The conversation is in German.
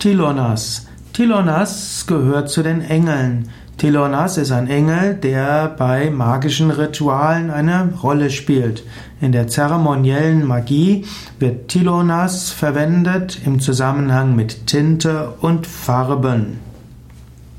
Tilonas. Tilonas gehört zu den Engeln. Tilonas ist ein Engel, der bei magischen Ritualen eine Rolle spielt. In der zeremoniellen Magie wird Tilonas verwendet im Zusammenhang mit Tinte und Farben.